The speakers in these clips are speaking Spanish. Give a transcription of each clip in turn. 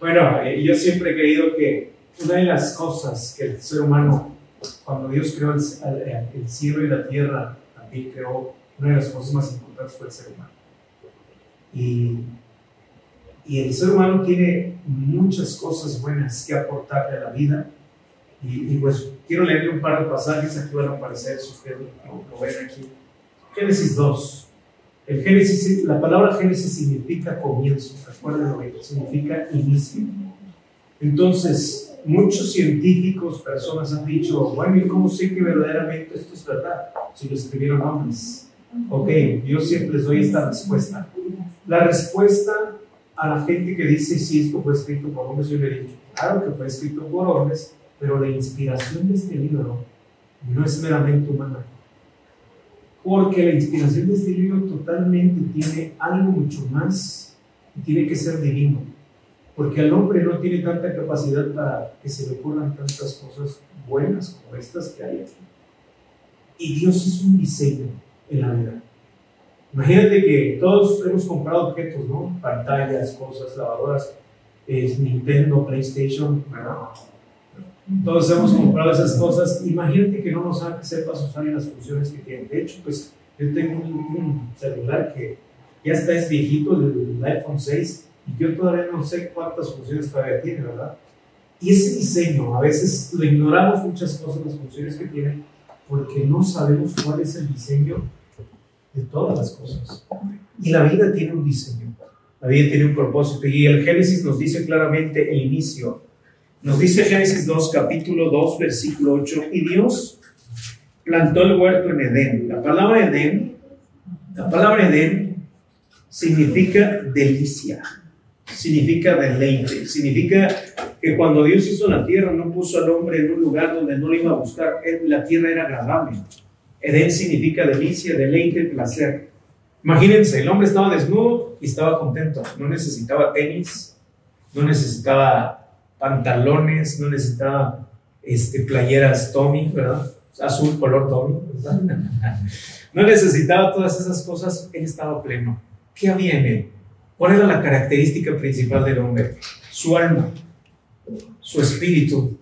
Bueno, eh, yo siempre he creído que una de las cosas que el ser humano, cuando Dios creó el, el cielo y la tierra, también creó, una de las cosas más importantes fue el ser humano. Y, y el ser humano tiene muchas cosas buenas que aportarle a la vida. Y, pues quiero leerle un par de pasajes, aquí van a aparecer, si ustedes lo, lo ven aquí. Génesis 2. El Génesis, la palabra Génesis significa comienzo, recuerden significa inicio. Entonces, muchos científicos, personas han dicho, bueno, ¿y cómo sé que verdaderamente esto es verdad? Si lo escribieron hombres. Ok, yo siempre les doy esta respuesta. La respuesta a la gente que dice, si esto fue escrito por hombres, yo le he dicho, claro que fue escrito por hombres, pero la inspiración de este libro no es meramente humana porque la inspiración de este libro totalmente tiene algo mucho más y tiene que ser divino, porque el hombre no tiene tanta capacidad para que se le ocurran tantas cosas buenas como estas que hay aquí. Y Dios es un diseño en la vida. Imagínate que todos hemos comprado objetos, ¿no? Pantallas, cosas, lavadoras, Nintendo, PlayStation, ¿verdad? Todos hemos comprado esas cosas. Imagínate que no nos sepas usar las funciones que tiene. De hecho, pues yo tengo un, celular que ya está es viejito, el, iPhone 6, y yo todavía no sé cuántas funciones todavía tiene, ¿verdad? Y ese diseño, a veces lo ignoramos muchas cosas, las funciones que tiene, porque no sabemos cuál es el diseño de todas las cosas. Y la vida tiene un diseño, la vida tiene un propósito. Y el Génesis nos dice claramente el inicio nos dice Génesis 2, capítulo 2, versículo 8, y Dios plantó el huerto en Edén. La palabra Edén, la palabra Edén significa delicia, significa deleite, significa que cuando Dios hizo la tierra no puso al hombre en un lugar donde no lo iba a buscar, la tierra era agradable. Edén significa delicia, deleite, placer. Imagínense, el hombre estaba desnudo y estaba contento, no necesitaba tenis, no necesitaba pantalones, no necesitaba este, playeras Tommy, ¿verdad? Azul, color Tommy, No necesitaba todas esas cosas, él estaba pleno. ¿Qué había en él? ¿Cuál era la característica principal del hombre? Su alma, su espíritu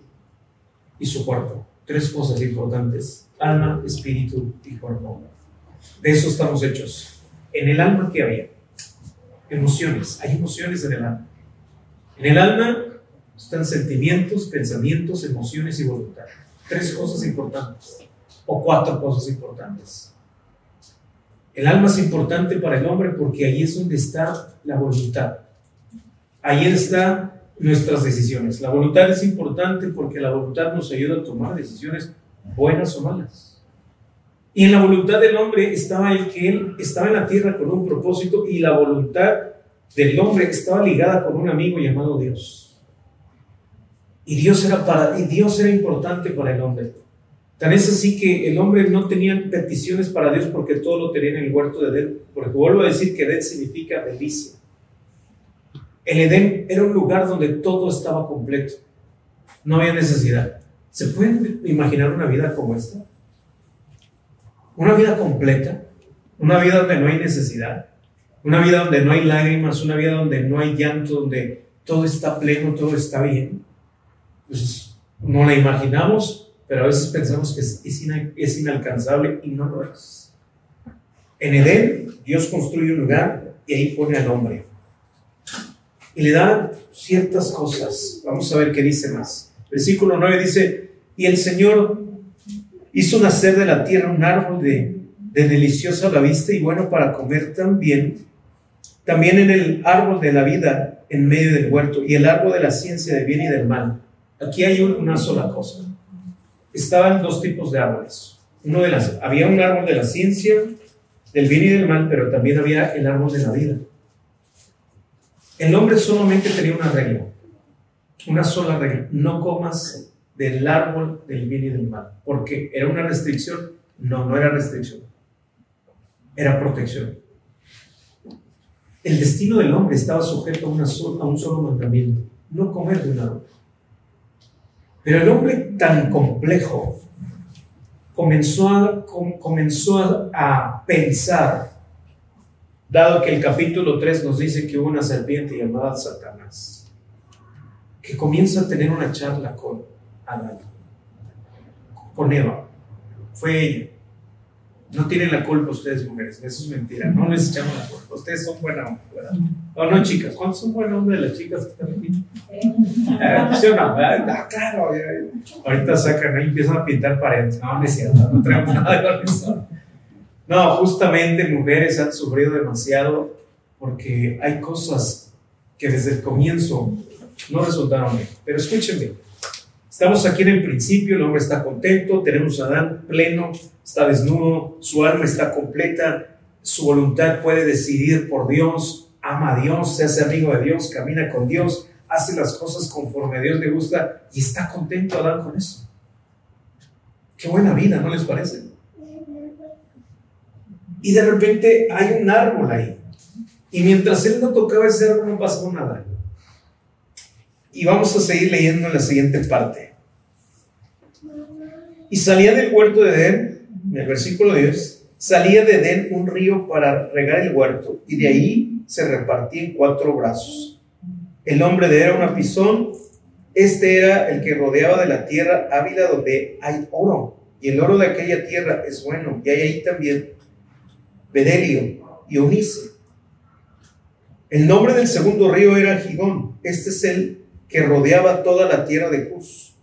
y su cuerpo. Tres cosas importantes. Alma, espíritu y cuerpo. De eso estamos hechos. En el alma, ¿qué había? Emociones. Hay emociones en el alma. En el alma están sentimientos, pensamientos, emociones y voluntad. Tres cosas importantes o cuatro cosas importantes. El alma es importante para el hombre porque ahí es donde está la voluntad. Ahí están nuestras decisiones. La voluntad es importante porque la voluntad nos ayuda a tomar decisiones buenas o malas. Y en la voluntad del hombre estaba el que él estaba en la tierra con un propósito y la voluntad del hombre estaba ligada con un amigo llamado Dios. Y Dios era, para, y Dios era importante para el hombre. Tan es así que el hombre no tenía peticiones para Dios porque todo lo tenía en el huerto de Edén. Porque vuelvo a decir que Edén significa delicia. El Edén era un lugar donde todo estaba completo. No había necesidad. ¿Se pueden imaginar una vida como esta? Una vida completa. Una vida donde no hay necesidad. Una vida donde no hay lágrimas. Una vida donde no hay llanto. Donde todo está pleno, todo está bien pues, no la imaginamos, pero a veces pensamos que es, inalcanzable y no lo es. En Edén, Dios construye un lugar y ahí pone al hombre. Y le da ciertas cosas. Vamos a ver qué dice más. Versículo 9 dice, y el Señor hizo nacer de la tierra un árbol de, de deliciosa la vista y bueno para comer también. También en el árbol de la vida en medio del huerto y el árbol de la ciencia del bien y del mal Aquí hay una sola cosa. Estaban dos tipos de árboles. Uno de las, había un árbol de la ciencia, del bien y del mal, pero también había el árbol de la vida. El hombre solamente tenía una regla, una sola regla. No comas del árbol del bien y del mal. ¿Por qué? ¿Era una restricción? No, no era restricción. Era protección. El destino del hombre estaba sujeto a, a un solo mandamiento. No comer de un árbol. Pero el hombre tan complejo comenzó a, comenzó a pensar, dado que el capítulo 3 nos dice que hubo una serpiente llamada Satanás. que comienza a tener una charla con Adán, con Eva. Fue ella. No tienen la culpa ustedes, mujeres, eso es mentira, no les echamos la culpa. Ustedes son buena onda, ¿verdad? ¿O no, chicas? ¿Cuántos son buena onda de las chicas que están aquí? ¿Sí o no? Ah, claro, ahorita sacan empiezan a pintar paredes. No, no. No, justamente mujeres han sufrido demasiado porque hay cosas que desde el comienzo no resultaron bien. Pero escúchenme, estamos aquí en el principio, el hombre está contento, tenemos a Adán pleno, está desnudo, su alma está completa, su voluntad puede decidir por Dios, ama a Dios, se hace amigo de Dios, camina con Dios, hace las cosas conforme a Dios le gusta y está contento Adán con eso. Qué buena vida, ¿no les parece? Y de repente hay un árbol ahí. Y mientras él no tocaba ese árbol no pasó nada. Y vamos a seguir leyendo en la siguiente parte. Y salía del huerto de Edén, en el versículo 10, salía de Edén un río para regar el huerto, y de ahí se repartía en cuatro brazos. El nombre de era una pisón, este era el que rodeaba de la tierra Ávila donde hay oro, y el oro de aquella tierra es bueno, y hay ahí también Bedelio y Onice. El nombre del segundo río era Gigón, este es el que rodeaba toda la tierra de Cus.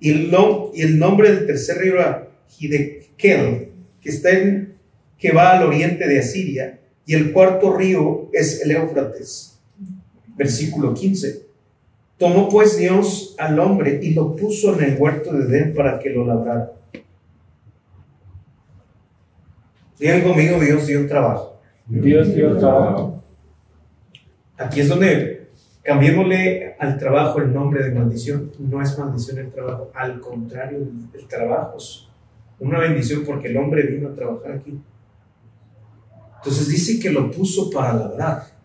Y el, y el nombre del tercer río era Hidekel, que, está en, que va al oriente de Asiria. Y el cuarto río es el Éufrates. Versículo 15. Tomó pues Dios al hombre y lo puso en el huerto de Edén para que lo labrara. Digan conmigo, Dios dio trabajo. Dios dio trabajo. Aquí es donde Cambiémosle al trabajo el nombre de maldición. No es maldición el trabajo, al contrario, el trabajo es una bendición porque el hombre vino a trabajar aquí. Entonces dice que lo puso para labrar.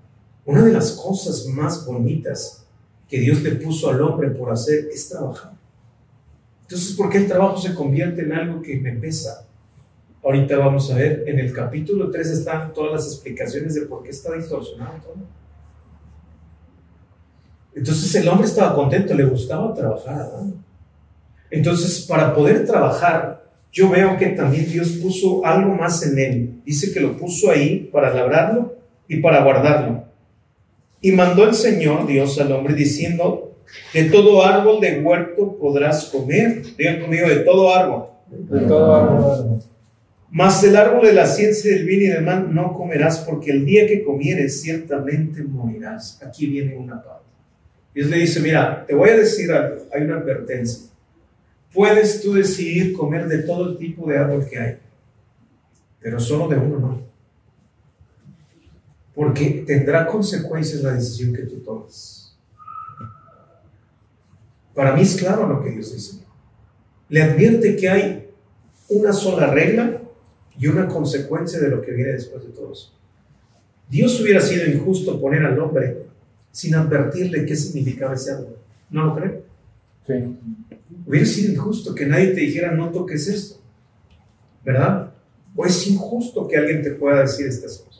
Una de las cosas más bonitas que Dios le puso al hombre por hacer es trabajar. Entonces, ¿por qué el trabajo se convierte en algo que me pesa? Ahorita vamos a ver, en el capítulo 3 están todas las explicaciones de por qué está distorsionado todo. Entonces el hombre estaba contento, le gustaba trabajar. Entonces, para poder trabajar, yo veo que también Dios puso algo más en él. Dice que lo puso ahí para labrarlo y para guardarlo. Y mandó el Señor Dios al hombre diciendo, de todo árbol de huerto podrás comer. Digan conmigo, de todo árbol. De todo árbol. Mas el árbol de la ciencia del bien y del mal no comerás, porque el día que comieres ciertamente morirás. Aquí viene una parte. Dios le dice, mira, te voy a decir algo, hay una advertencia. Puedes tú decidir comer de todo el tipo de árbol que hay, pero solo de uno no. Porque tendrá consecuencias la decisión que tú tomes. Para mí es claro lo que Dios dice. Le advierte que hay una sola regla y una consecuencia de lo que viene después de todo eso. Dios hubiera sido injusto poner al hombre sin advertirle qué significaba ese árbol. ¿No lo creen? Sí. Hubiera sido injusto que nadie te dijera no toques esto, ¿verdad? O es injusto que alguien te pueda decir estas cosas.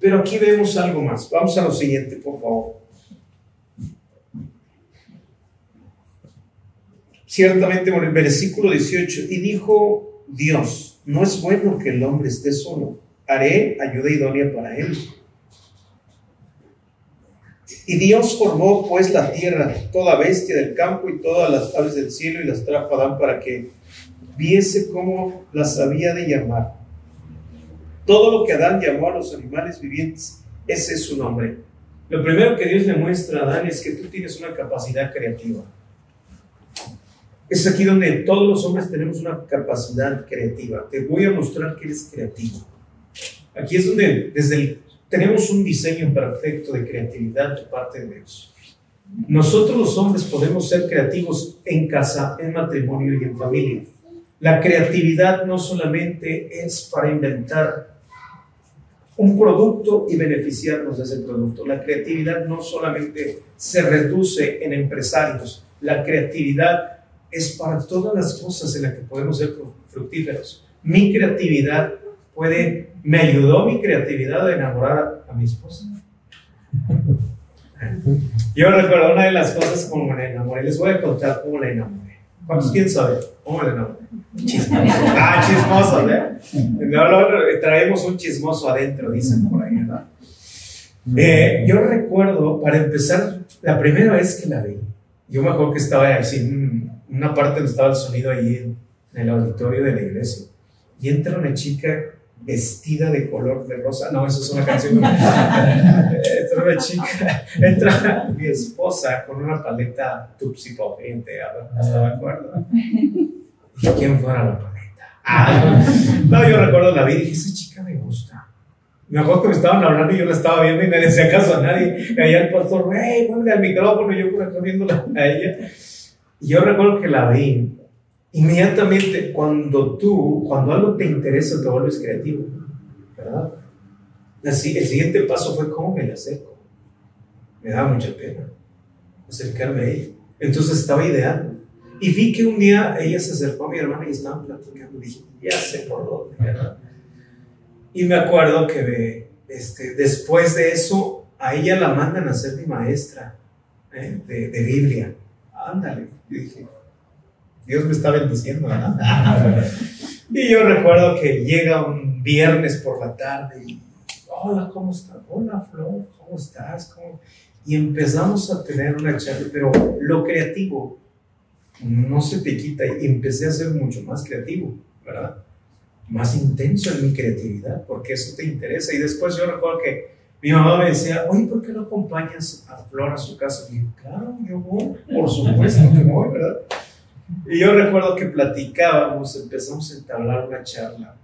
Pero aquí vemos algo más. Vamos a lo siguiente, por favor. Ciertamente, por el versículo 18, y dijo Dios, no es bueno que el hombre esté solo, haré ayuda idónea para él. Y Dios formó pues la tierra, toda bestia del campo y todas las aves del cielo y las trajo a para que viese cómo las había de llamar. Todo lo que Adán llamó a los animales vivientes, ese es su nombre. Lo primero que Dios le muestra a Adán es que tú tienes una capacidad creativa. Es aquí donde todos los hombres tenemos una capacidad creativa. Te voy a mostrar que eres creativo. Aquí es donde desde tenemos un diseño perfecto de creatividad de parte de Dios. Nosotros los hombres podemos ser creativos en casa, en matrimonio y en familia. La creatividad no solamente es para inventar un producto y beneficiarnos de ese producto. La creatividad no solamente se reduce en empresarios. La creatividad es para todas las cosas en las que podemos ser fructíferos. Mi creatividad puede, me ayudó mi creatividad a enamorar a, mi esposa. Yo recuerdo una de las cosas como me enamoré. Les voy a contar cómo la enamoré. ¿Cuántos quieren saber? ¿Cómo la enamoré? Chismoso. Ah, chismoso, ¿eh? No, no, traemos un chismoso adentro, dicen por ahí, ¿verdad? Eh, yo recuerdo, para empezar, la primera vez que la vi, yo me acuerdo que estaba así, en una parte donde estaba el sonido ahí en, en el auditorio de la iglesia, y entra una chica vestida de color de rosa. No, eso es una canción. entra una chica, entra mi esposa con una paleta Tupsi Pop-gente, hasta me acuerdo. ¿Y quién fuera la paleta? Ah, no, yo recuerdo la vi y dije, esa chica me gusta. Me acuerdo que me estaban hablando y yo la estaba viendo y nadie hacía caso a nadie. Y allá el pastor, hey, ponle al micrófono y yo por viéndola a ella. Y yo recuerdo que la vi Inmediatamente, cuando tú, cuando algo te interesa, te vuelves creativo, ¿verdad? El siguiente paso fue cómo me la acerco. Me daba mucha pena acercarme a ella. Entonces estaba ideando. Y vi que un día ella se acercó a mi hermana y estaban platicando. Dije, ya sé por dónde, ¿verdad? Y me acuerdo que este, después de eso, a ella la mandan a ser mi maestra ¿eh? de, de Biblia. Ándale. Yo dije, Dios me está bendiciendo, y yo recuerdo que llega un viernes por la tarde y, hola, ¿cómo estás? Hola, Flor, ¿cómo estás? Y empezamos a tener una charla, pero lo creativo no se te quita y empecé a ser mucho más creativo, ¿verdad? Más intenso en mi creatividad, porque eso te interesa. Y después yo recuerdo que mi mamá me decía, oye, ¿por qué no acompañas a Flor a su casa? Y yo, claro, yo voy, por supuesto que voy, ¿verdad? Y yo recuerdo que platicábamos, empezamos a entablar una charla.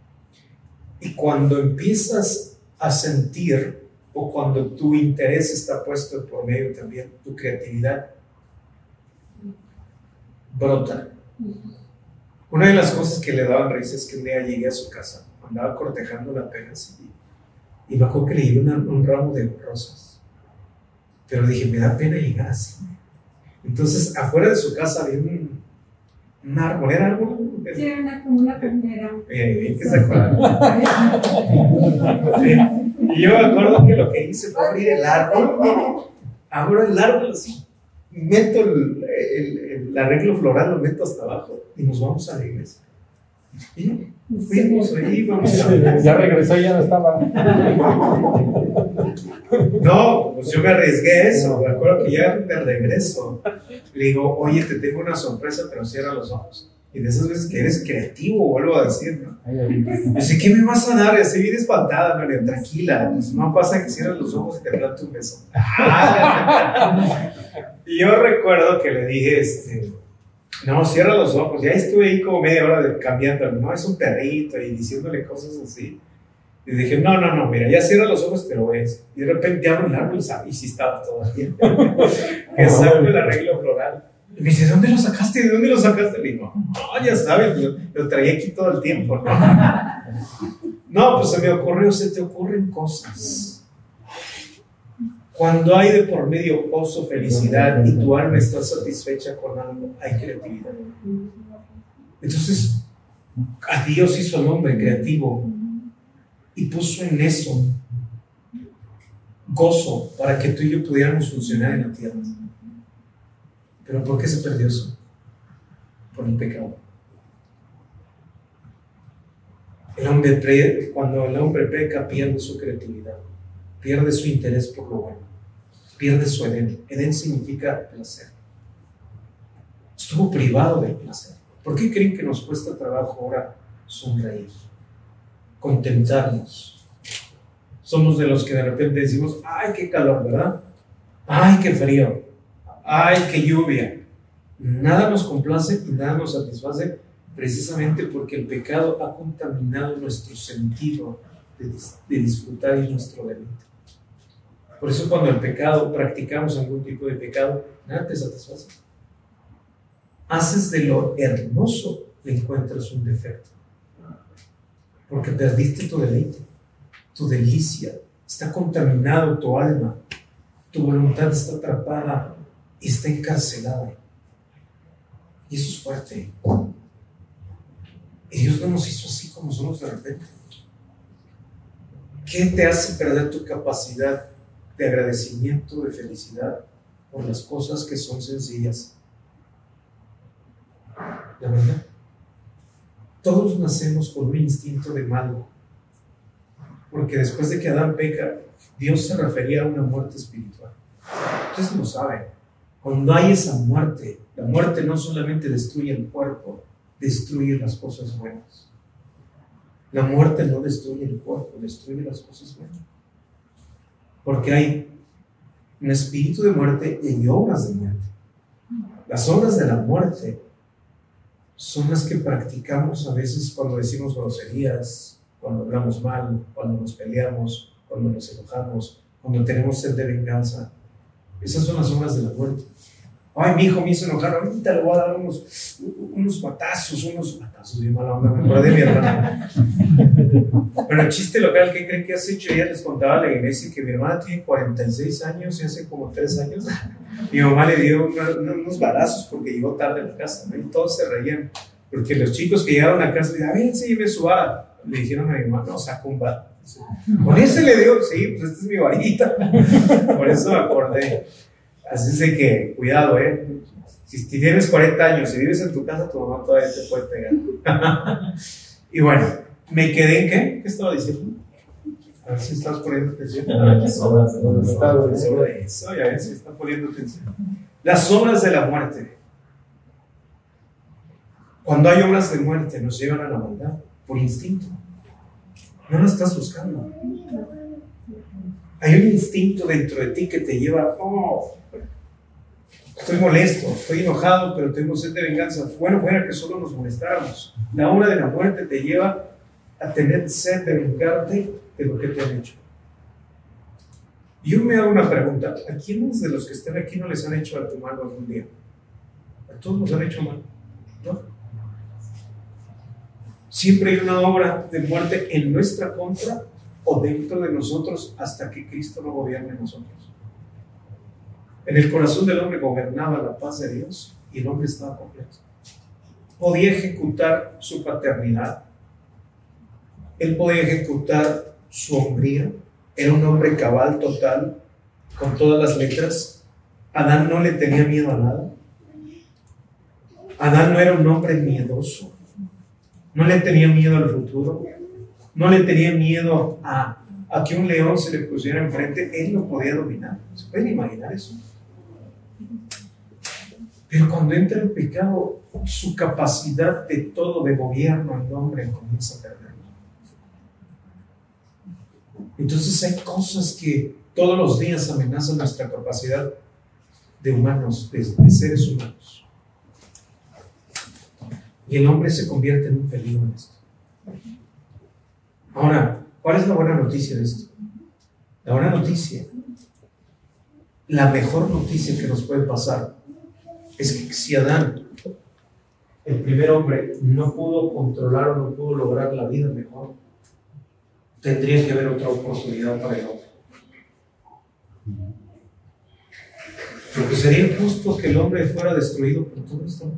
Y cuando empiezas a sentir, o cuando tu interés está puesto por medio también, tu creatividad brota. Una de las cosas que le daban risa es que un día llegué a su casa, andaba cortejando la pena y me acuerdo que le un ramo de rosas. Pero dije, me da pena llegar así. Entonces, afuera de su casa había un, un árbol, ¿era árbol? Sí, era como una palmera. Eh, ¿qué se Y yo me acuerdo que lo que hice fue abrir el árbol, abro el árbol así, meto el, el, arreglo floral, lo meto hasta abajo y nos vamos a la iglesia. Fuimos ahí, vamos a... Ya regresó y ya no estaba. No, pues yo me arriesgué eso. Me acuerdo que ya de regreso le digo, oye, te tengo una sorpresa, pero cierra los ojos. Y de esas veces que eres creativo, vuelvo a decir, ¿no? Dice, ¿qué me vas a dar? Y así bien espantada, no, tranquila, pues no pasa que cierres los ojos y te planto un beso. y yo recuerdo que le dije, este, no, cierra los ojos. Ya estuve ahí como media hora de, cambiando, no, es un perrito y diciéndole cosas así. Y dije, no, no, no, mira, ya cierra los ojos, te lo ves. Y de repente abro el árbol y si estaba todavía. que saco el arreglo floral. Y me dice, ¿de dónde lo sacaste? ¿De dónde lo sacaste? Le digo, no, ya sabes, lo, traía aquí todo el tiempo. ¿no? no, pues se me ocurrió, se te ocurren cosas. Cuando hay de por medio gozo, felicidad y tu alma está satisfecha con algo, hay creatividad. Entonces, a Dios hizo el hombre creativo y puso en eso gozo para que tú y yo pudiéramos funcionar en la tierra. Pero ¿por qué se perdió eso? Por el pecado. El hombre, cuando el hombre peca, pierde su creatividad, pierde su interés por lo bueno, pierde su Edén. Edén significa placer. Estuvo privado del placer. ¿Por qué creen que nos cuesta trabajo ahora sonreír? contentarnos. Somos de los que de repente decimos, ay, qué calor, ¿verdad? Ay, qué frío. Ay, qué lluvia. Nada nos complace y nada nos satisface precisamente porque el pecado ha contaminado nuestro sentido de, disfrutar y nuestro deleite. Por eso cuando el pecado, practicamos algún tipo de pecado, nada te satisface. Haces de lo hermoso, encuentras un defecto porque perdiste tu deleite, tu delicia, está contaminado tu alma, tu voluntad está atrapada y está encarcelada. Y eso es fuerte. Y Dios no nos hizo así como somos de repente. ¿Qué te hace perder tu capacidad de agradecimiento, de felicidad por las cosas que son sencillas. La verdad, todos nacemos con un instinto de malo, porque después de que Adán peca, Dios se refería a una muerte espiritual. Ustedes lo saben. Cuando hay esa muerte, la muerte no solamente destruye el cuerpo, destruye las cosas buenas. La muerte no destruye el cuerpo, destruye las cosas buenas. Porque hay un espíritu de muerte y hay obras de muerte. Las obras de la muerte son las que practicamos a veces cuando decimos groserías, cuando hablamos mal, cuando nos peleamos, cuando nos enojamos, cuando tenemos sed de venganza. Esas son las obras de la muerte. Ay, mi hijo me hizo enojar, ahorita le voy a dar unos, unos matazos, unos matazos, bien mala onda, me acuerdo de mi hermana. Pero el chiste local, ¿qué creen que has hecho? Ella les contaba a la iglesia que mi hermana tiene 46 años y hace como 3 años mi mamá le dio unos balazos porque llegó tarde a la casa, ¿no? Y todos se reían, porque los chicos que llegaron a casa le dijeron, a ver, enséñame su vara. Le dijeron a mi mamá, no, saca un bar. Con ese le dio, sí, pues esta es mi varita. Por eso me acordé. Así es de que, cuidado, ¿eh? Si, tienes 40 años y vives en tu casa, tu mamá todavía te puede pegar. y bueno, me quedé en qué? ¿Qué estaba diciendo? A ver si estás poniendo atención. Las obras de eso, ya ves si está poniendo atención. Las obras de la muerte. Cuando hay obras de muerte, nos llevan a la maldad por instinto. No lo estás buscando. Hay un instinto dentro de ti que te lleva, oh, Estoy molesto, estoy enojado, pero tengo sed de venganza. Bueno, fuera que solo nos molestáramos. La hora de la muerte te lleva a tener sed de vengarte de lo que te han hecho. Yo me hago una pregunta. ¿A quiénes de los que están aquí no les han hecho a tu mano algún día? A todos nos han hecho mal. ¿No? Siempre hay una obra de muerte en nuestra contra o dentro de nosotros hasta que Cristo no gobierne nosotros. En el corazón del hombre gobernaba la paz de Dios y el hombre estaba completo. Podía ejecutar su paternidad, él podía ejecutar su hombría, era un hombre cabal total, con todas las letras. Adán no le tenía miedo a nada. Adán no era un hombre miedoso, no le tenía miedo al futuro, no le tenía miedo a, que un león se le pusiera enfrente, él lo podía dominar. ¿Se pueden imaginar eso? Pero cuando entra el pecado, su capacidad de todo de gobierno el hombre comienza a perder. Entonces hay cosas que todos los días amenazan nuestra capacidad de humanos, de, seres humanos. Y el hombre se convierte en un peligro en esto. Ahora, ¿cuál es la buena noticia de esto? La buena noticia, la mejor noticia que nos puede pasar es que si Adán, el primer hombre, no pudo controlar o no pudo lograr la vida mejor, tendría que haber otra oportunidad para el hombre. Porque sería justo que el hombre fuera destruido por todo esto.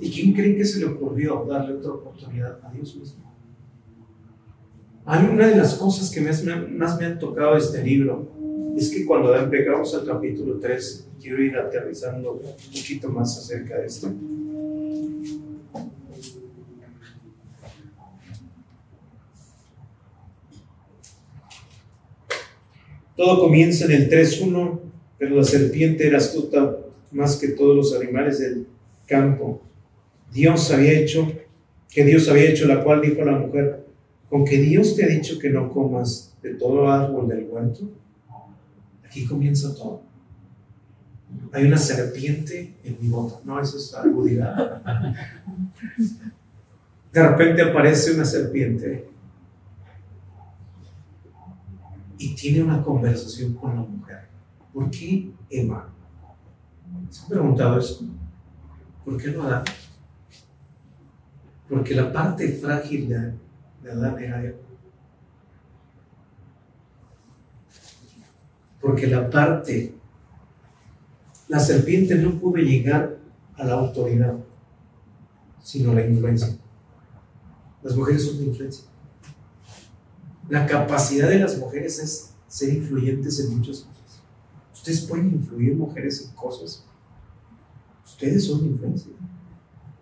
¿Y quién creen que se le ocurrió darle otra oportunidad a Dios mismo? Una de las cosas que más me, más han tocado de este libro es que cuando dan pecamos al capítulo 3, quiero ir aterrizando un poquito más acerca de esto. Todo comienza en el 3.1, pero la serpiente era astuta más que todos los animales del campo. Dios había hecho, que Dios había hecho, la cual dijo a la mujer, con que Dios te ha dicho que no comas de todo árbol del huerto. Aquí comienza todo. Hay una serpiente en mi bota. No, eso es algo De repente aparece una serpiente y tiene una conversación con la mujer. ¿Por qué Emma? ¿Se han preguntado eso? ¿Por qué no Adán? Porque la parte frágil de, de Adán era porque la parte, la serpiente no pudo llegar a la autoridad, sino la influencia. Las mujeres son de influencia. La capacidad de las mujeres es ser influyentes en muchas cosas. Ustedes pueden influir mujeres en cosas. Ustedes son influencia.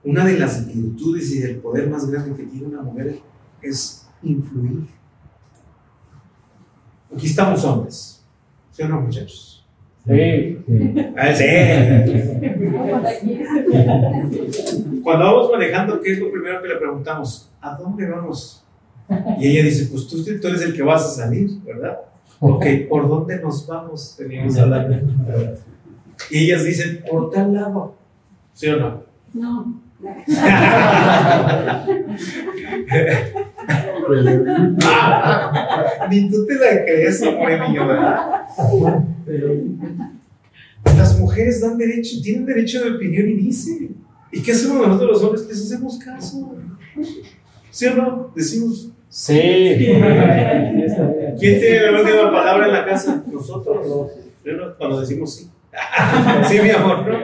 Una de las virtudes y del poder más grande que tiene una mujer es influir. Aquí estamos hombres. ¿Sí o no, muchachos? Sí. Ah, sí. Cuando vamos manejando, ¿qué es lo primero que le preguntamos? ¿A dónde vamos? Y ella dice, pues tú, tú eres el que vas a salir, ¿verdad? Ok, ¿por dónde nos vamos? Venimos a hablar. Y ellas dicen, por tal lado. ¿Sí o no? No. Ni tú te la crees, amor mío, ¿verdad? Las mujeres dan derecho, tienen derecho de opinión y dicen. ¿Y qué hacemos nosotros los hombres? Les hacemos caso. ¿Sí o no? Decimos, Sí. ¿quién tiene la última palabra en la casa? Nosotros. Cuando decimos sí. Sí, mi amor, ¿no?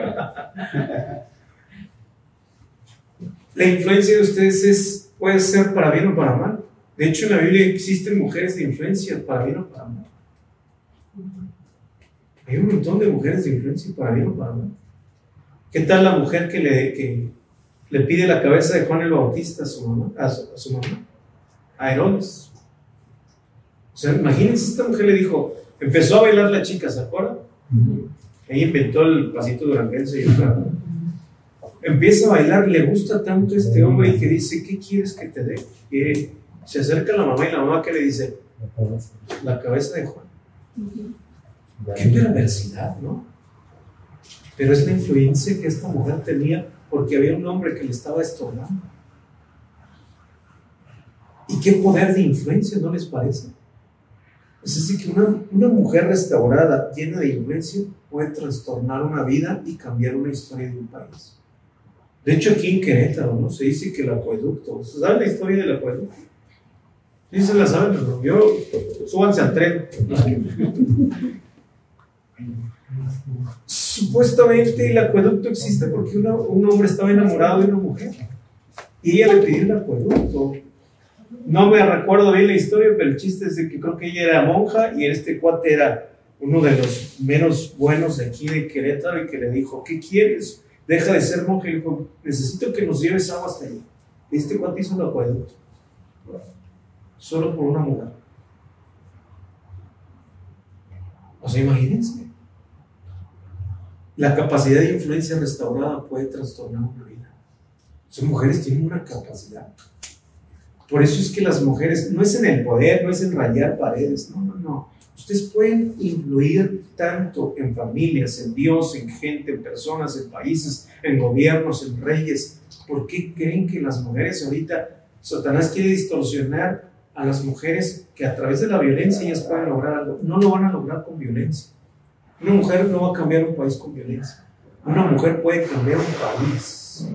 La influencia de ustedes es, puede ser para bien o para mal. De hecho, en la Biblia existen mujeres de influencia para bien o para mal. Hay un montón de mujeres de influencia para bien o para mal. ¿Qué tal la mujer que le, que le pide la cabeza de Juan el Bautista a su mamá? A su, a su mamá, a Herodes. O sea, imagínense, esta mujer le dijo, empezó a bailar la chica, ¿se acuerdan? Ella inventó el pasito duranguense y el. Empieza a bailar, le gusta tanto este hombre y que dice, ¿qué quieres que te dé? Y se acerca la mamá y la mamá que le dice, la cabeza de Juan. Qué perversidad, ¿no? Pero es la influencia que esta mujer tenía porque había un hombre que le estaba estorbando. ¿Y qué poder de influencia no les parece? Es decir, que una, una mujer restaurada, llena de influencia, puede trastornar una vida y cambiar una historia de un país. De hecho, aquí en Querétaro, ¿no? Se dice que el acueducto, ¿saben la historia del acueducto? Sí, se la saben, pero yo, súbanse al tren. Supuestamente el acueducto existe porque una- un hombre estaba enamorado de una mujer y ella le pidió el acueducto. No me recuerdo bien la historia, pero el chiste es de que creo que ella era monja y este cuate era uno de los menos buenos aquí de Querétaro y que le dijo, ¿qué quieres? Deja de ser monja y le dijo, necesito que nos lleves agua hasta allí. Y este cuate hizo el acueducto. Solo por una mujer. O sea, imagínense. La capacidad de influencia restaurada puede trastornar una vida. Son mujeres tienen una capacidad. Por eso es que las mujeres, no es en el poder, no es en rayar paredes, no, no, no. Ustedes pueden influir tanto en familias, en Dios, en gente, en personas, en países, en gobiernos, en reyes. ¿Por qué creen que las mujeres ahorita, Satanás quiere distorsionar a las mujeres que a través de la violencia ellas pueden lograr algo? No lo van a lograr con violencia. Una mujer no va a cambiar un país con violencia. Una mujer puede cambiar un país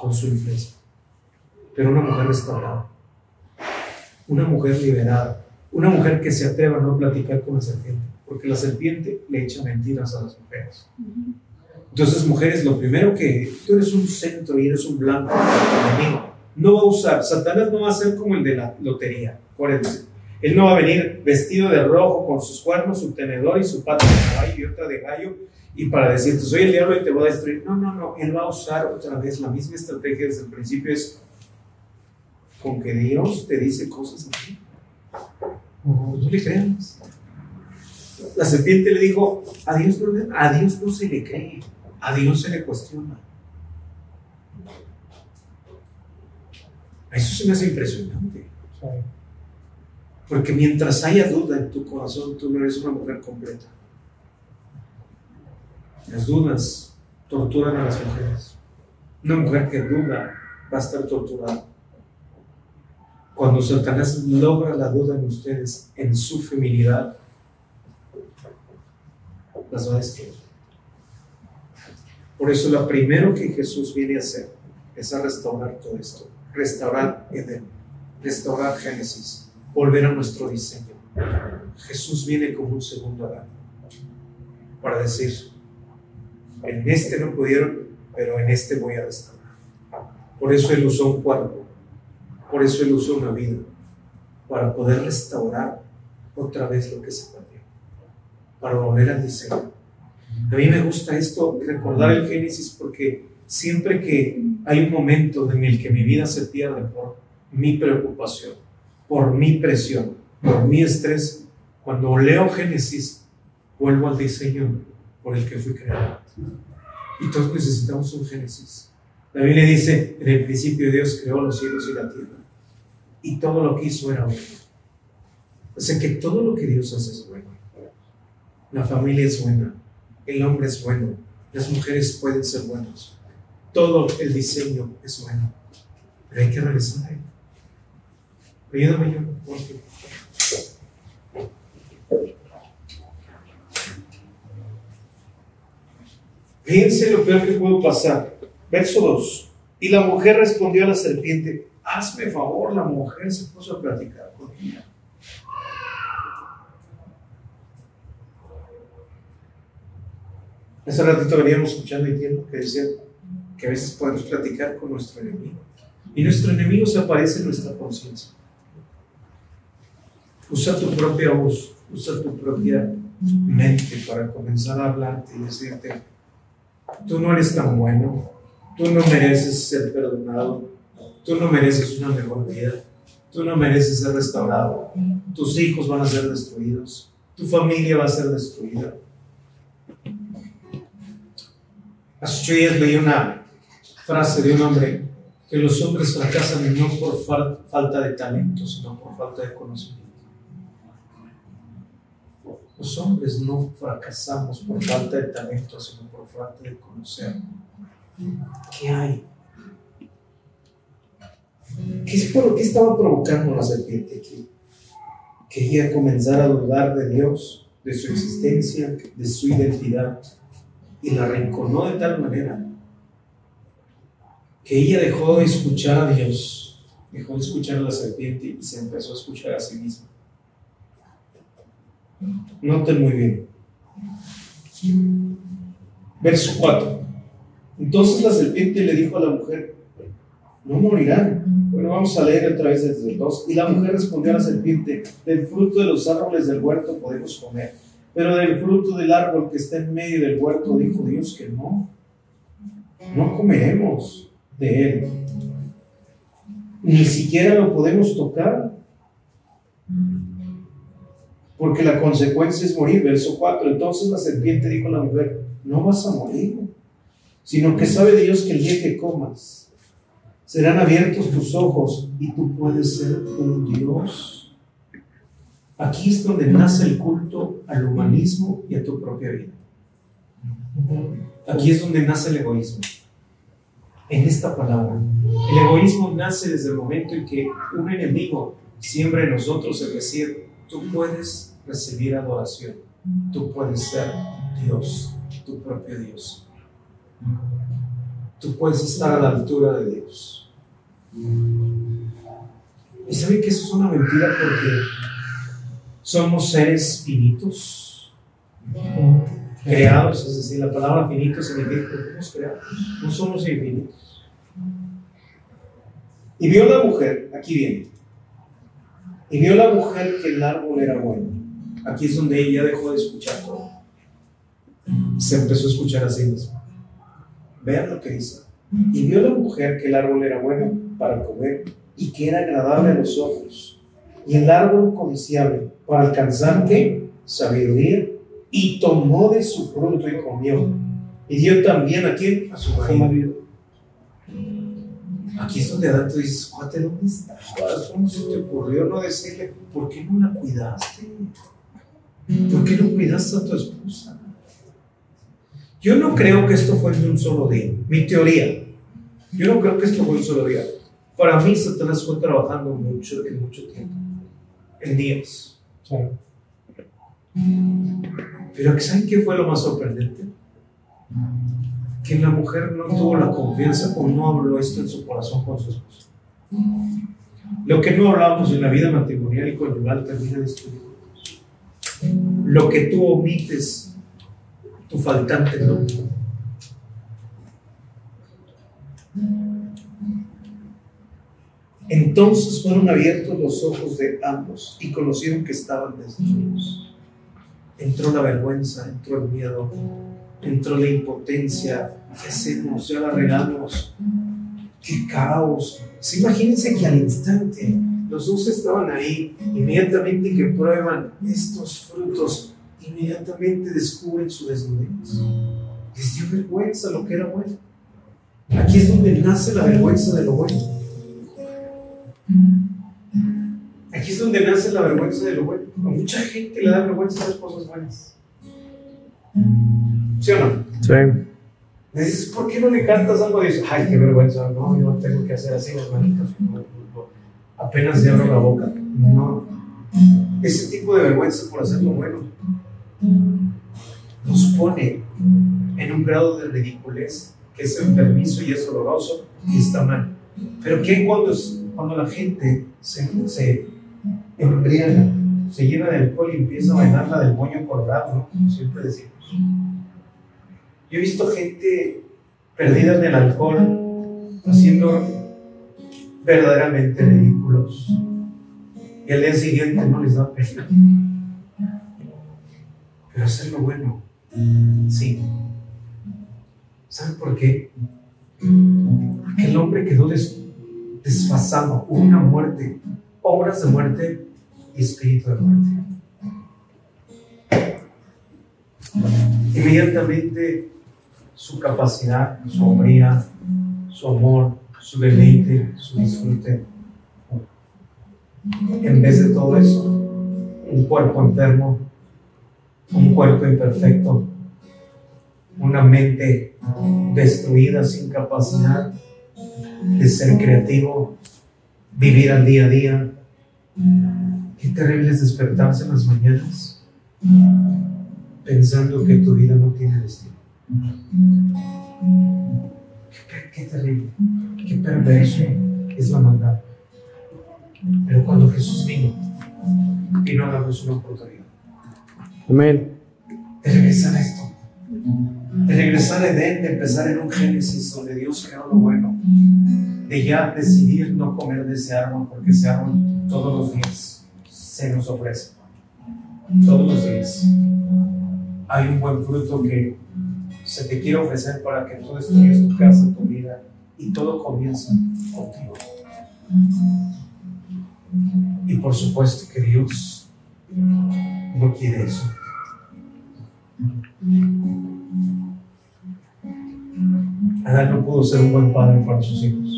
con su influencia. Pero una mujer restaurada, una mujer liberada, una mujer que se atreva a no platicar con la serpiente, porque la serpiente le echa mentiras a las mujeres. Entonces, mujeres, lo primero que tú eres un centro y eres un blanco enemigo. No va a usar, Satanás no va a ser como el de la lotería, acuérdense. Él no va a venir vestido de rojo con sus cuernos, su tenedor y su pata de caballo y otra de gallo y para decirte, soy el diablo y te voy a destruir. No, no, no. Él va a usar otra vez la misma estrategia desde el principio. Es con que Dios te dice cosas así. No le creas. La serpiente le dijo, a Dios, no, a Dios no se le cree, a Dios se le cuestiona. Eso se me hace impresionante. Porque mientras haya duda en tu corazón, tú no eres una mujer completa. Las dudas torturan a las mujeres. Una mujer que duda va a estar torturada. Cuando Satanás logra la duda en ustedes, en su feminidad, las va a destruir. Por eso lo primero que Jesús viene a hacer es a restaurar todo esto. Restaurar Edén, restaurar Génesis, volver a nuestro diseño. Jesús viene como un segundo Adán para decir, en este no pudieron, pero en este voy a restaurar. Por eso Él usó un cuerpo, por eso Él usó una vida, para poder restaurar otra vez lo que se perdió, para volver al diseño. A mí me gusta esto, recordar el Génesis, porque siempre que hay un momento en el que mi vida se pierde por mi preocupación, por mi presión, por mi estrés, cuando leo Génesis, vuelvo al diseño por el que fui creado. Y todos necesitamos un Génesis. La Biblia dice, en el principio Dios creó los cielos y la tierra. Y todo lo que hizo era bueno. O sea que todo lo que Dios hace es bueno. La familia es buena, el hombre es bueno, las mujeres pueden ser buenos. Todo el diseño es bueno. Pero hay que regresar a él. Ayúdame yo, por favor. Fíjense lo peor que pudo pasar. Verso 2. Y la mujer respondió a la serpiente, hazme favor, la mujer se puso a platicar con ella. Hace ratito veníamos escuchando y entiendo que decía que a veces podemos platicar con nuestro enemigo. Y nuestro enemigo se aparece en nuestra conciencia. Usa tu propia voz, usa tu propia mente para comenzar a hablarte y decirte, tú no eres tan bueno, tú no mereces ser perdonado, tú no mereces una mejor vida, tú no mereces ser restaurado, tus hijos van a ser destruidos, tu familia va a ser destruida. Hace ocho días leí una frase de un hombre que los hombres fracasan no por falta de talento, sino por falta de conocimiento. Los hombres no fracasamos por falta de talento, sino por falta de conocer. ¿Qué hay? ¿Qué, estaba provocando la serpiente aquí? Quería comenzar a dudar de Dios, de su existencia, de su identidad. Y la arrinconó de tal manera que ella dejó de escuchar a Dios, dejó de escuchar a la serpiente y se empezó a escuchar a sí misma. Noten muy bien. Verso 4. Entonces la serpiente le dijo a la mujer, no morirán. Bueno, vamos a leer otra vez desde el 2. Y la mujer respondió a la serpiente, del fruto de los árboles del huerto podemos comer, pero del fruto del árbol que está en medio del huerto dijo Dios que no. No comeremos de él. Ni siquiera lo podemos tocar porque la consecuencia es morir. Verso 4. Entonces la serpiente dijo a la mujer, no vas a morir, sino que sabe Dios que el día que comas, serán abiertos tus ojos y tú puedes ser un Dios. Aquí es donde nace el culto al humanismo y a tu propia vida. Aquí es donde nace el egoísmo. En esta palabra. El egoísmo nace desde el momento en que un enemigo siembra en nosotros el decir, tú puedes recibir adoración, tú puedes ser Dios, tu propio Dios. Tú puedes estar a la altura de Dios. Y saben que eso es una mentira porque somos seres finitos, creados, es decir, la palabra finito significa que somos creados, no somos infinitos. Y vio la mujer, aquí viene, y vio la mujer que el árbol era bueno. Aquí es donde ella dejó de escuchar todo. Se empezó a escuchar a sí misma. Vean lo que dice. Y vio la mujer que el árbol era bueno para comer y que era agradable a los ojos. Y el árbol codiciable para alcanzar qué? Sabiduría. Y tomó de su fruto y comió. Y dio también a quién? A su marido. Aquí es donde Adán tú dices, cuate, ¿dónde estás? ¿Cómo se te ocurrió no decirle, ¿por qué no la cuidaste? ¿Por qué no cuidaste a tu esposa? Yo no creo que esto fue en un solo día. Mi teoría. Yo no creo que esto fue en un solo día. Para mí, Satanás fue trabajando mucho, en mucho tiempo. En días. Pero ¿saben qué fue lo más sorprendente? Que la mujer no tuvo la confianza o no habló esto en su corazón con su esposo. Lo que no hablamos en la vida matrimonial y conyugal termina destruido. Lo que tú omites tu faltante no. Entonces fueron abiertos los ojos de ambos y conocieron que estaban desnudos. Entró la vergüenza, entró el miedo, entró la impotencia. ¿Qué hacemos? Ya la regamos. ¡Qué caos! ¿Se imagínense que al instante los dos estaban ahí, inmediatamente que prueban estos frutos, inmediatamente descubren su desnudez. Les dio vergüenza lo que era bueno. Aquí es donde nace la vergüenza de lo bueno. Aquí es donde nace la vergüenza de lo bueno. A mucha gente le da vergüenza hacer cosas buenas. ¿Sí o no? Sí. Le dices, ¿por qué no le cantas algo? Y dices, ay, qué vergüenza. No, yo tengo que hacer así las manitas. Apenas se abro la boca. No. Ese tipo de vergüenza por hacer lo bueno nos pone en un grado de ridiculez que es enfermizo y es doloroso y está mal. Pero ¿qué cuando, cuando la gente se, se embriaga, se llena de alcohol y empieza a bailar la del moño colorado, ¿no? siempre decimos? Yo he visto gente perdida en el alcohol haciendo verdaderamente ridículos y al día siguiente no les da pena. Hacer lo bueno, sí. ¿Saben por qué? Porque el hombre quedó des, desfasado, una muerte, obras de muerte y espíritu de muerte. Inmediatamente su capacidad, su hombría, su amor, su deleite, su disfrute. En vez de todo eso, un cuerpo enfermo, un cuerpo imperfecto, una mente destruida sin capacidad de ser creativo, vivir al día a día. Qué terrible es despertarse en las mañanas pensando que tu vida no tiene destino. Qué, qué terrible, qué perverso es la maldad. Pero cuando Jesús vino, vino a darnos una oportunidad. Amén. De regresar a esto. De regresar a Edén, de empezar en un Génesis donde Dios creó lo bueno. De ya decidir no comer de ese árbol porque ese árbol todos los días se nos ofrece. Todos los días. Hay un buen fruto que se te quiere ofrecer para que tú destruyas tu casa, tu vida y todo comienza contigo. Y por supuesto que Dios no quiere eso. Adán no pudo ser un buen padre para sus hijos.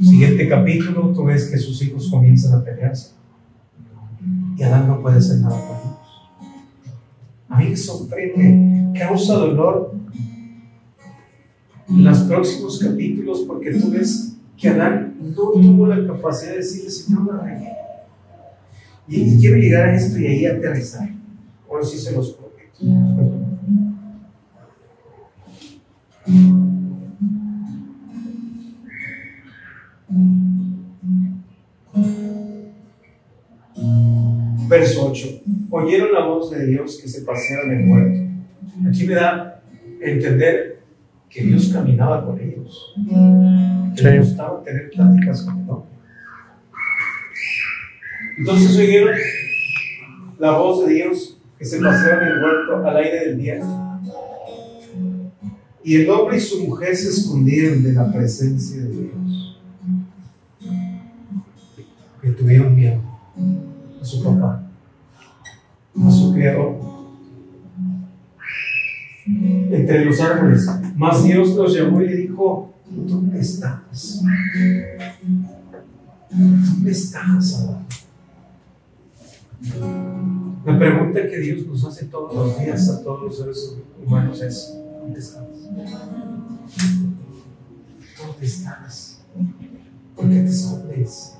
Siguiente capítulo, tú ves que sus hijos comienzan a pelearse. Y Adán no puede hacer nada por ellos. A mí me sorprende, causa dolor los próximos capítulos porque tú ves que Adán no tuvo la capacidad de decirle, Señor, la regué. Y, quiero llegar a esto y ahí aterrizar. Ahora sí se los. Verso 8. Oyeron la voz de Dios que se paseaba en el huerto. Aquí me da entender que Dios caminaba con ellos. Que les gustaba tener pláticas con el hombre. Entonces oyeron la voz de Dios que se paseaba en el huerto al aire del día. Y el hombre y su mujer se escondieron de la presencia de Dios. Que tuvieron miedo a su papá, a su creador. Entre los árboles. Mas Dios los llamó y le dijo, ¿dónde estás? ¿Dónde estás, Adán? La pregunta que Dios nos hace todos los días a todos los seres humanos es, ¿dónde estás? ¿Dónde estás? ¿Por qué te escondes?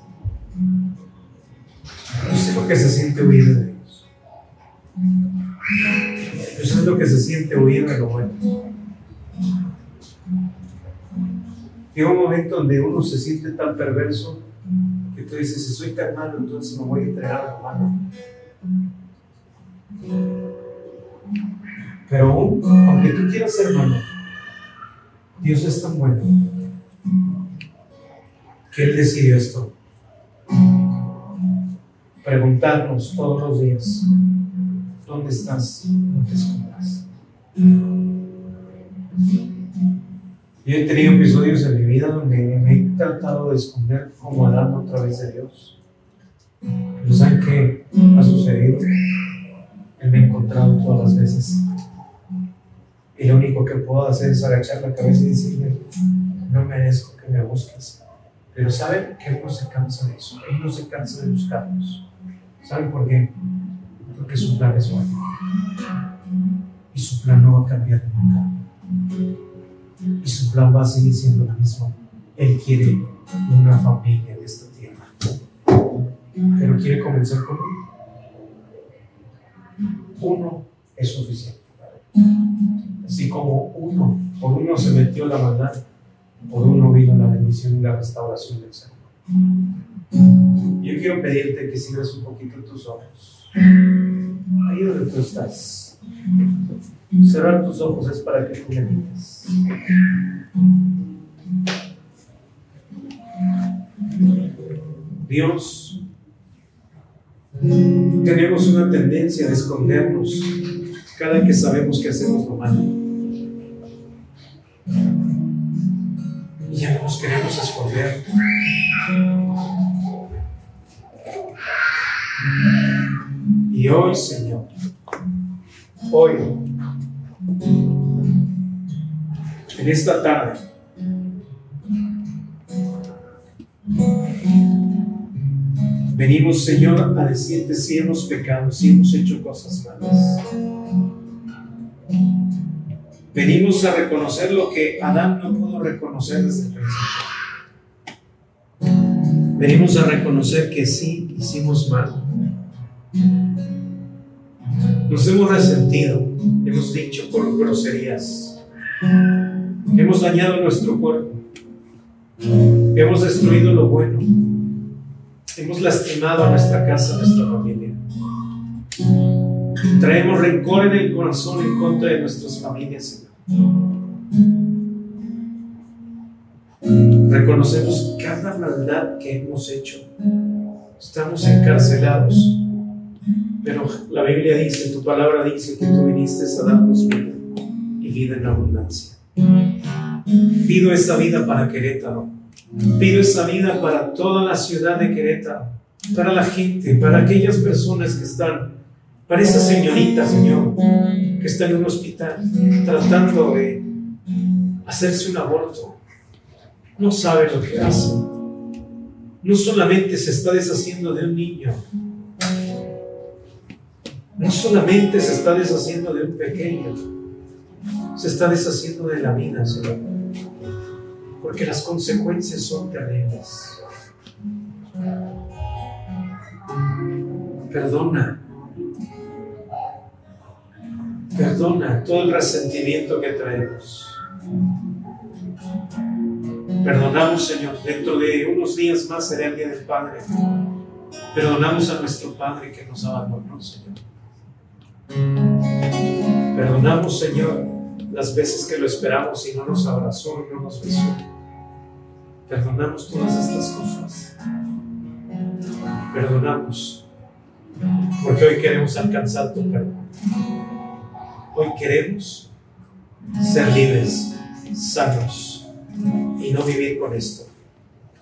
Yo sé lo que se siente huir de Dios. Yo sé lo que se siente huir de lo bueno. Llega un momento donde uno se siente tan perverso que tú dices, si soy tan malo, entonces me voy a entregar a lo malo. Pero aún, aunque tú quieras ser malo, Dios es tan bueno que Él decidió esto. Preguntarnos todos los días, ¿dónde estás? ¿No te escondas? Yo he tenido episodios en mi vida donde me he tratado de esconder como Adán otra vez de Dios. Pero ¿saben qué ha sucedido? Él me ha encontrado todas las veces. Y lo único que puedo hacer es agachar la cabeza y decirle, no merezco que me busques. Pero ¿saben que Él no se cansa de eso? Él no se cansa de buscarnos. ¿Saben por qué? Porque su plan es bueno. Y su plan no va a cambiar nunca. Y su plan va a seguir siendo el mismo. Él quiere una familia en esta tierra. Pero quiere comenzar con uno. Es suficiente. Así como uno, por uno se metió la maldad, por uno vino la bendición y la restauración del Señor. Yo quiero pedirte que cierres un poquito tus ojos. Ahí donde tú estás. Cerrar tus ojos es para que tú medites. Dios, tenemos una tendencia a escondernos cada que sabemos que hacemos lo malo. Y ya no nos queremos esconder. Y hoy, Señor, hoy, en esta tarde, venimos, Señor, a decirte si hemos pecado, si hemos hecho cosas malas. Venimos a reconocer lo que Adán no pudo reconocer desde el principio. Venimos a reconocer que sí hicimos mal. Nos hemos resentido, hemos dicho por groserías, hemos dañado nuestro cuerpo, hemos destruido lo bueno, hemos lastimado a nuestra casa, a nuestra familia. Traemos rencor en el corazón en contra de nuestras familias, Reconocemos cada maldad que hemos hecho. Estamos encarcelados. Pero la Biblia dice, tu palabra dice que tú viniste a darnos vida y vida en abundancia. Pido esa vida para Querétaro. Pido esa vida para toda la ciudad de Querétaro, para la gente, para aquellas personas que están, para esa señorita, Señor, que está en un hospital tratando de hacerse un aborto. No sabe lo que hace. No solamente se está deshaciendo de un niño, no solamente se está deshaciendo de un pequeño, se está deshaciendo de la vida, Señor. Porque las consecuencias son terribles. Perdona Perdona todo el resentimiento que traemos. Perdonamos, Señor. Dentro de unos días más será el Día del Padre. Perdonamos a nuestro Padre que nos abandonó, Señor. Perdonamos, Señor, las veces que lo esperamos y no nos abrazó y no nos besó. Perdonamos todas estas cosas. Perdonamos. Porque hoy queremos alcanzar tu perdón. Hoy queremos ser libres, sanos y no vivir con esto.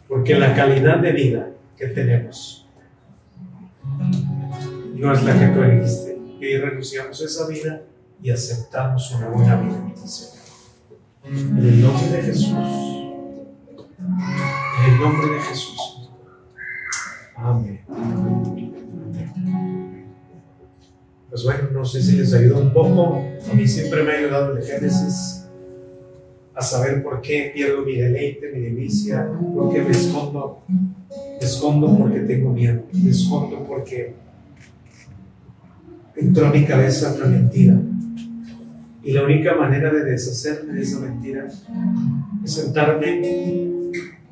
Porque la calidad de vida que tenemos no es la que tú elegiste. Y renunciamos a esa vida y aceptamos una buena vida en el nombre de Jesús. En el nombre de Jesús. Amén. Pues bueno, no sé si les ayudó un poco. A mí siempre me ha ayudado el Génesis a saber por qué pierdo mi deleite, mi delicia, por qué me escondo. Me escondo porque tengo miedo, me escondo porque entró a mi cabeza una mentira. Y la única manera de deshacerme de esa mentira es sentarme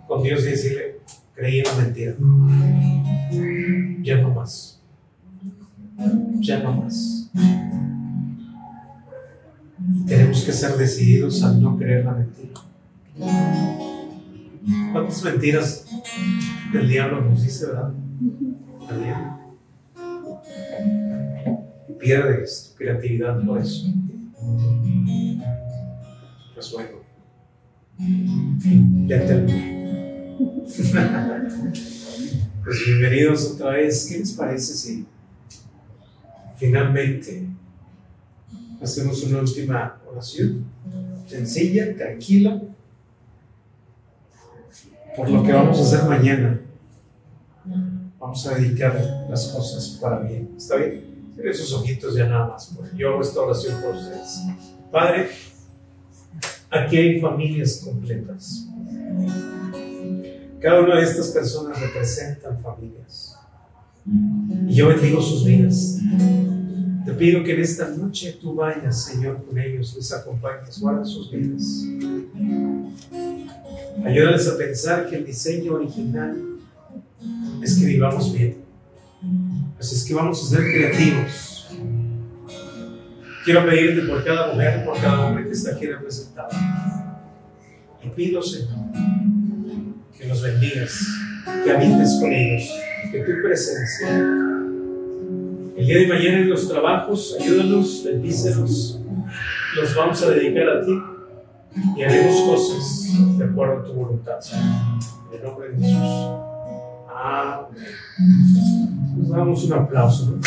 con Dios y decirle, creí en la mentira. Ya no más ya no más. Tenemos que ser decididos al no creer la mentira. ¿Cuántas mentiras el diablo nos dice, verdad? Día. Y pierdes tu creatividad por eso. Pues bueno. Ya terminé. pues bienvenidos otra vez. ¿Qué les parece si finalmente hacemos una última oración? Sencilla, tranquila por lo que vamos a hacer mañana. Vamos a dedicar las cosas para bien. ¿Está bien? Sus ojitos ya nada más. Yo hago esta oración por ustedes. Padre, aquí hay familias completas. Cada una de estas personas representan familias. Y yo bendigo sus vidas. Te pido que en esta noche tú vayas, Señor, con ellos, les acompañes, guarda sus vidas. Ayúdales a pensar que el diseño original es que vivamos bien. Así es que vamos a ser creativos. Quiero pedirte por cada mujer, por cada hombre que está aquí representado. Y pido, Señor, que los bendigas, que habites con ellos, que tu presencia. El día de mañana en los trabajos, ayúdanos, bendícenos. Los vamos a dedicar a ti y haremos cosas de acuerdo a tu voluntad, En el nombre de Jesús. Amén. Nos damos un aplauso. ¿no?